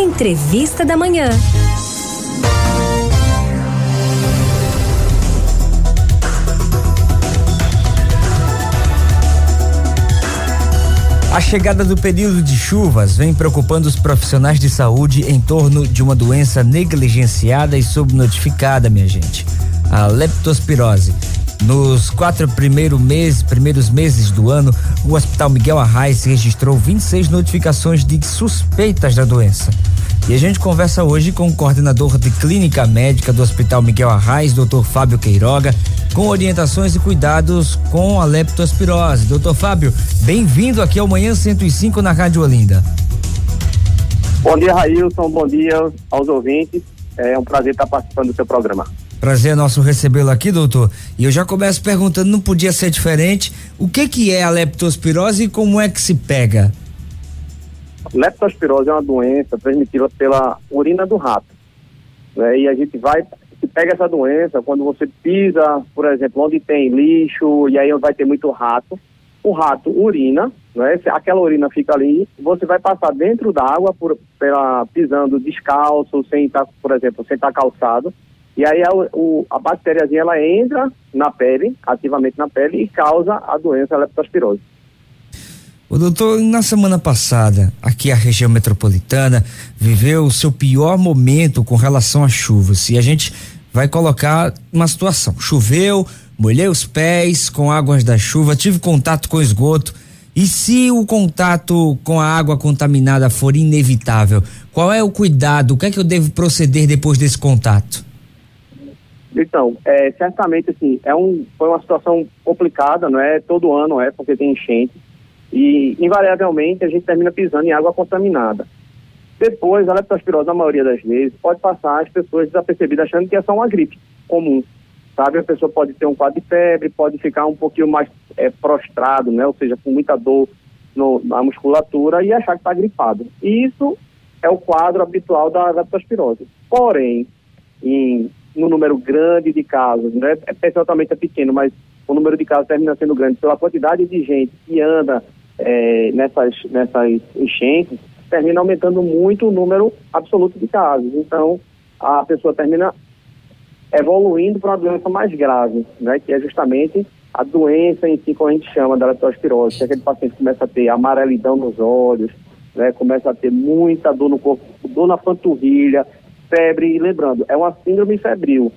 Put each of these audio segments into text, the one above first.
Entrevista da Manhã. A chegada do período de chuvas vem preocupando os profissionais de saúde em torno de uma doença negligenciada e subnotificada, minha gente. A leptospirose. Nos quatro primeiros meses, primeiros meses do ano, o Hospital Miguel Arraes registrou 26 notificações de suspeitas da doença. E a gente conversa hoje com o coordenador de clínica médica do Hospital Miguel Arraes, Dr. Fábio Queiroga, com orientações e cuidados com a leptospirose. Doutor Fábio, bem-vindo aqui ao Manhã 105 na Rádio Olinda. Bom dia, Railson. Bom dia aos ouvintes. É um prazer estar participando do seu programa. Prazer é nosso recebê-lo aqui, doutor. E eu já começo perguntando, não podia ser diferente, o que que é a leptospirose e como é que se pega? Leptospirose é uma doença transmitida pela urina do rato. Né? E a gente vai, se pega essa doença quando você pisa, por exemplo, onde tem lixo, e aí vai ter muito rato. O rato urina, né? aquela urina fica ali, você vai passar dentro da água por, pela, pisando descalço, sem estar, por exemplo, sem estar calçado. E aí a, o, a bactériazinha ela entra na pele, ativamente na pele, e causa a doença leptospirose. O doutor, na semana passada, aqui a região metropolitana viveu o seu pior momento com relação às chuvas. E a gente vai colocar uma situação. Choveu, molhei os pés com águas da chuva, tive contato com esgoto. E se o contato com a água contaminada for inevitável, qual é o cuidado? O que é que eu devo proceder depois desse contato? Então, é, certamente assim, é um, foi uma situação complicada, não é? Todo ano é, porque tem enchente e, invariavelmente, a gente termina pisando em água contaminada. Depois, a leptospirose, na maioria das vezes, pode passar as pessoas desapercebidas achando que é só uma gripe comum. Sabe, a pessoa pode ter um quadro de febre, pode ficar um pouquinho mais é, prostrado, né? Ou seja, com muita dor no, na musculatura e achar que está gripado. E isso é o quadro habitual da leptospirose. Porém, em, no número grande de casos, né? É, percentualmente é pequeno, mas o número de casos termina sendo grande pela quantidade de gente que anda é, nessas, nessas enchentes, termina aumentando muito o número absoluto de casos. Então, a pessoa termina evoluindo para uma doença mais grave, né, que é justamente a doença em si, como a gente chama, da leptospirose, que aquele paciente começa a ter amarelidão nos olhos, né, começa a ter muita dor no corpo, dor na panturrilha, febre, e lembrando, é uma síndrome febril.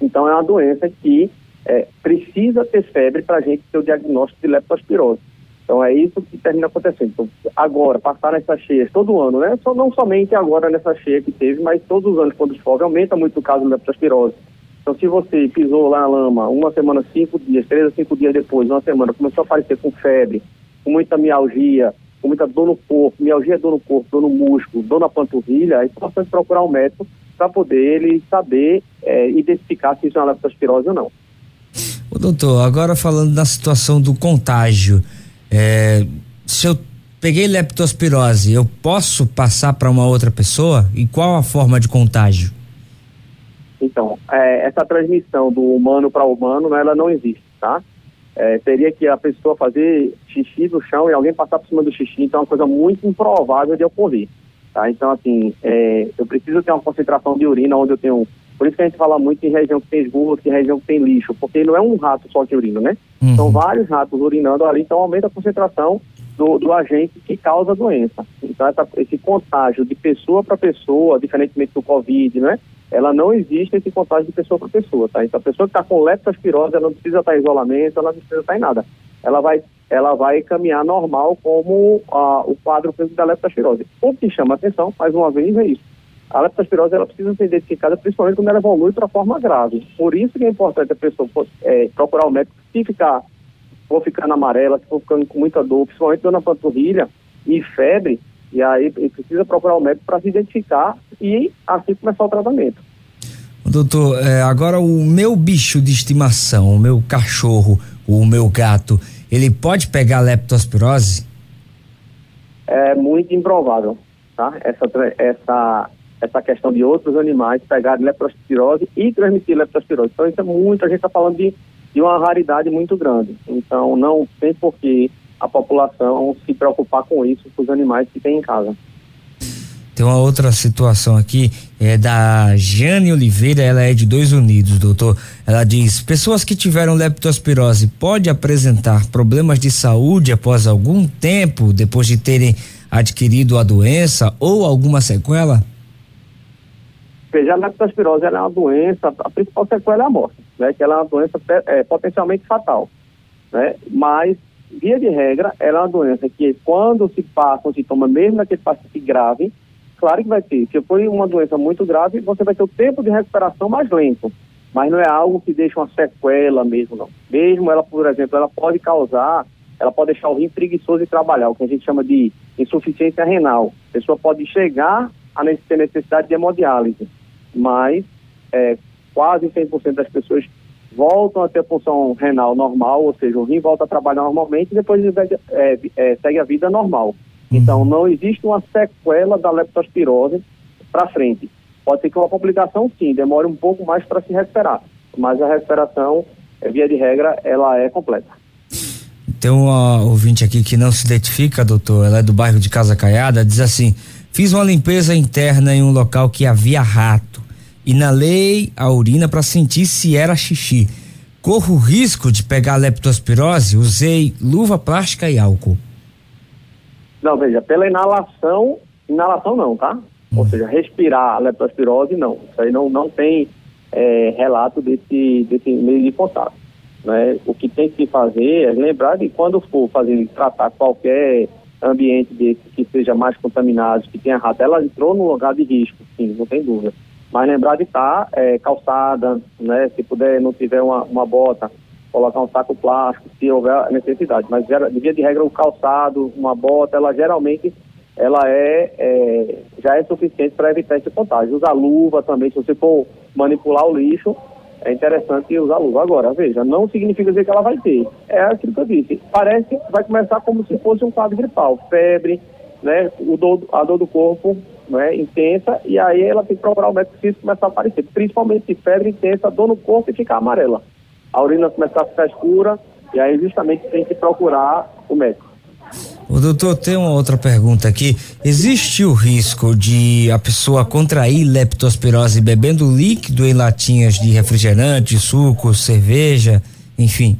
Então, é uma doença que é, precisa ter febre para a gente ter o diagnóstico de leptospirose. Então é isso que termina acontecendo. Então, agora, passar nessas cheias todo ano, né? Só, não somente agora nessa cheia que teve, mas todos os anos quando chove aumenta muito o caso de leptospirose. Então se você pisou lá na lama uma semana, cinco dias, três a cinco dias depois, uma semana, começou a aparecer com febre, com muita mialgia, com muita dor no corpo, mialgia é dor no corpo, dor no músculo, dor na panturrilha, é importante procurar um médico para poder ele saber é, identificar se isso é uma leptospirose ou não. Doutor, agora falando da situação do contágio, é, se eu peguei leptospirose, eu posso passar para uma outra pessoa? E qual a forma de contágio? Então, é, essa transmissão do humano para humano, né, ela não existe, tá? É, teria que a pessoa fazer xixi no chão e alguém passar por cima do xixi, então é uma coisa muito improvável de ocorrer, tá? Então, assim, é, eu preciso ter uma concentração de urina onde eu tenho por isso que a gente fala muito em região que tem esgoto, em região que tem lixo, porque não é um rato só que urina, né? Uhum. São vários ratos urinando ali, então aumenta a concentração do, do agente que causa a doença. Então, essa, esse contágio de pessoa para pessoa, diferentemente do Covid, né? Ela não existe esse contágio de pessoa para pessoa, tá? Então, a pessoa que está com leptospirose, ela não precisa estar em isolamento, ela não precisa estar em nada. Ela vai, ela vai caminhar normal como ah, o quadro da leptospirose. O que chama atenção, mais uma vez, é isso a leptospirose ela precisa ser identificada principalmente quando ela evolui para forma grave. Por isso que é importante a pessoa é, procurar o médico se ficar, for ficando amarela, se for ficando com muita dor, principalmente dor na panturrilha e febre, e aí precisa procurar o médico para se identificar e assim começar o tratamento. Doutor, é, agora o meu bicho de estimação, o meu cachorro, o meu gato, ele pode pegar leptospirose? É muito improvável, tá? Essa, essa essa questão de outros animais pegarem leptospirose e transmitir leptospirose. Então, isso é muito, a gente está falando de, de uma raridade muito grande. Então, não tem por que a população se preocupar com isso, com os animais que tem em casa. Tem uma outra situação aqui, é da Jane Oliveira, ela é de Dois Unidos, doutor. Ela diz: pessoas que tiveram leptospirose pode apresentar problemas de saúde após algum tempo depois de terem adquirido a doença ou alguma sequela? Veja, a leptospirose é uma doença, a principal sequela é a morte, né? Que ela é uma doença é, potencialmente fatal, né? Mas via de regra, ela é uma doença que quando se passa um sintoma, mesmo naquele paciente grave, Claro que vai ter. Se for uma doença muito grave, você vai ter o tempo de recuperação mais lento. Mas não é algo que deixa uma sequela mesmo, não. Mesmo ela, por exemplo, ela pode causar, ela pode deixar o rim preguiçoso trabalhar, o que a gente chama de insuficiência renal. A pessoa pode chegar a ter necessidade de hemodiálise, mas é, quase 100% das pessoas voltam a ter função renal normal, ou seja, o rim volta a trabalhar normalmente e depois é, é, segue a vida normal. Então, não existe uma sequela da leptospirose para frente. Pode ser que uma complicação, sim, demore um pouco mais para se recuperar, mas a recuperação, é, via de regra, ela é completa. Tem uma ouvinte aqui que não se identifica, doutor, ela é do bairro de Casa Caiada, diz assim: fiz uma limpeza interna em um local que havia rato. Inalei a urina para sentir se era xixi. Corro o risco de pegar leptospirose, usei luva plástica e álcool. Não, veja, pela inalação, inalação não, tá? Ou hum. seja, respirar a leptospirose, não. Isso aí não, não tem é, relato desse, desse meio de contato. Né? O que tem que fazer é lembrar que quando for fazer, tratar qualquer ambiente desse que seja mais contaminado, que tenha rato, ela entrou no lugar de risco, sim, não tem dúvida. Mas lembrar de estar tá, é, calçada, né? Se puder, não tiver uma, uma bota, colocar um saco plástico, se houver necessidade. Mas, de via de regra, o calçado, uma bota, ela geralmente ela é, é já é suficiente para evitar esse contágio. Usar luva também, se você for manipular o lixo, é interessante usar luva. Agora, veja, não significa dizer que ela vai ter. É aquilo que eu disse. Parece que vai começar como se fosse um quadro gripal. Febre, né, o dor, a dor do corpo né, intensa, e aí ela tem que procurar o médico se isso começar a aparecer. Principalmente febre intensa, dor no corpo e ficar amarela a urina começar a ficar escura e aí justamente tem que procurar o médico. O doutor, tem uma outra pergunta aqui. Existe o risco de a pessoa contrair leptospirose bebendo líquido em latinhas de refrigerante, suco, cerveja, enfim?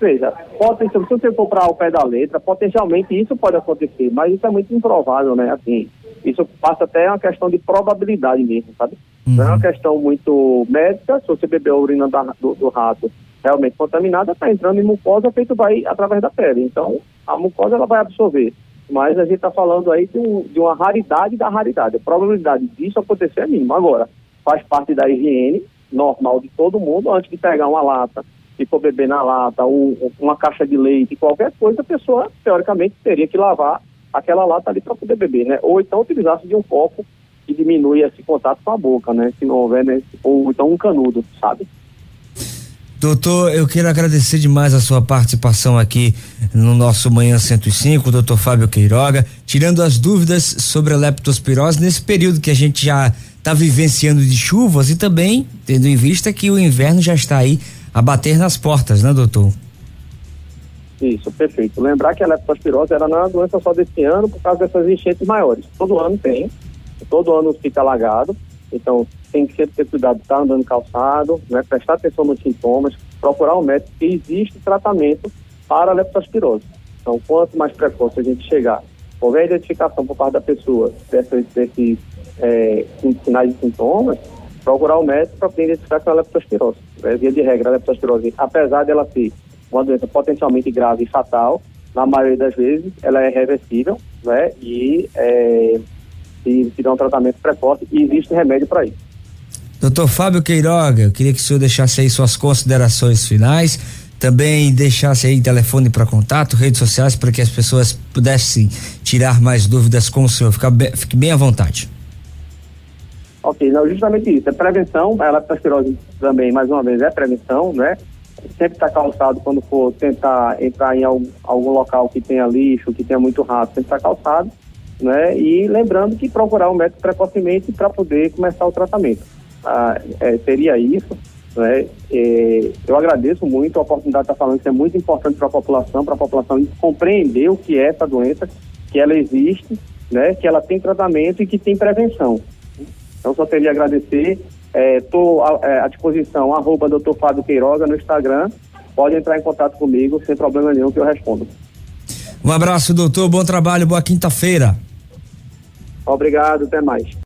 Veja, pode, se você for para o pé da letra, potencialmente isso pode acontecer, mas isso é muito improvável, né? Assim, isso passa até uma questão de probabilidade mesmo, sabe? Uhum. Não é uma uhum. questão muito médica, se você beber a urina da, do, do, rato realmente contaminada, está entrando em mucosa, feito vai através da pele. Então, a mucosa ela vai absorver. Mas a gente está falando aí de, um, de, uma raridade da raridade. A probabilidade disso acontecer é mínima. Agora, faz parte da higiene normal de todo mundo, antes de pegar uma lata, se for beber na lata, ou uma caixa de leite, qualquer coisa, a pessoa, teoricamente, teria que lavar aquela lata ali para poder beber, né? Ou então utilizasse de um copo que diminui esse contato com a boca, né? Se não houver, né? Ou então um canudo, sabe? Doutor, eu quero agradecer demais a sua participação aqui no nosso Manhã 105, doutor Fábio Queiroga, tirando as dúvidas sobre a leptospirose nesse período que a gente já está vivenciando de chuvas e também tendo em vista que o inverno já está aí a bater nas portas, né, doutor? Isso, perfeito. Lembrar que a leptospirose era é uma doença só desse ano por causa dessas enchentes maiores. Todo ano tem, todo ano fica alagado, então tem que sempre ter cuidado de estar andando calçado, né, prestar atenção nos sintomas, procurar um médico que existe tratamento para a leptospirose. Então, quanto mais precoce a gente chegar, houver identificação por parte da pessoa desses, desses é, sinais e sintomas, procurar o médico para poder identificar com a leptospirose. É, via de regra, a leptospirose, apesar dela ser uma doença potencialmente grave e fatal, na maioria das vezes ela é reversível, né? E é, se tiver um tratamento precoce e existe remédio para isso. Doutor Fábio Queiroga, eu queria que o senhor deixasse aí suas considerações finais, também deixasse aí telefone para contato, redes sociais, para que as pessoas pudessem tirar mais dúvidas com o senhor. Fica bem, fique bem à vontade. Ok, não, justamente isso. É prevenção, a leptospirose também, mais uma vez, é prevenção, né? sempre estar tá calçado quando for tentar entrar em algum, algum, local que tenha lixo, que tenha muito rato, sempre estar tá calçado, né? E lembrando que procurar um médico precocemente para poder começar o tratamento. Ah, é, seria isso, né? É, eu agradeço muito a oportunidade de estar falando, isso é muito importante para a população, para a população compreender o que é essa doença, que ela existe né, que ela tem tratamento e que tem prevenção. Então, só teria agradecer. Estou é, é, à disposição, arroba doutor Fábio Queiroga no Instagram. Pode entrar em contato comigo, sem problema nenhum, que eu respondo. Um abraço, doutor. Bom trabalho, boa quinta-feira. Obrigado, até mais.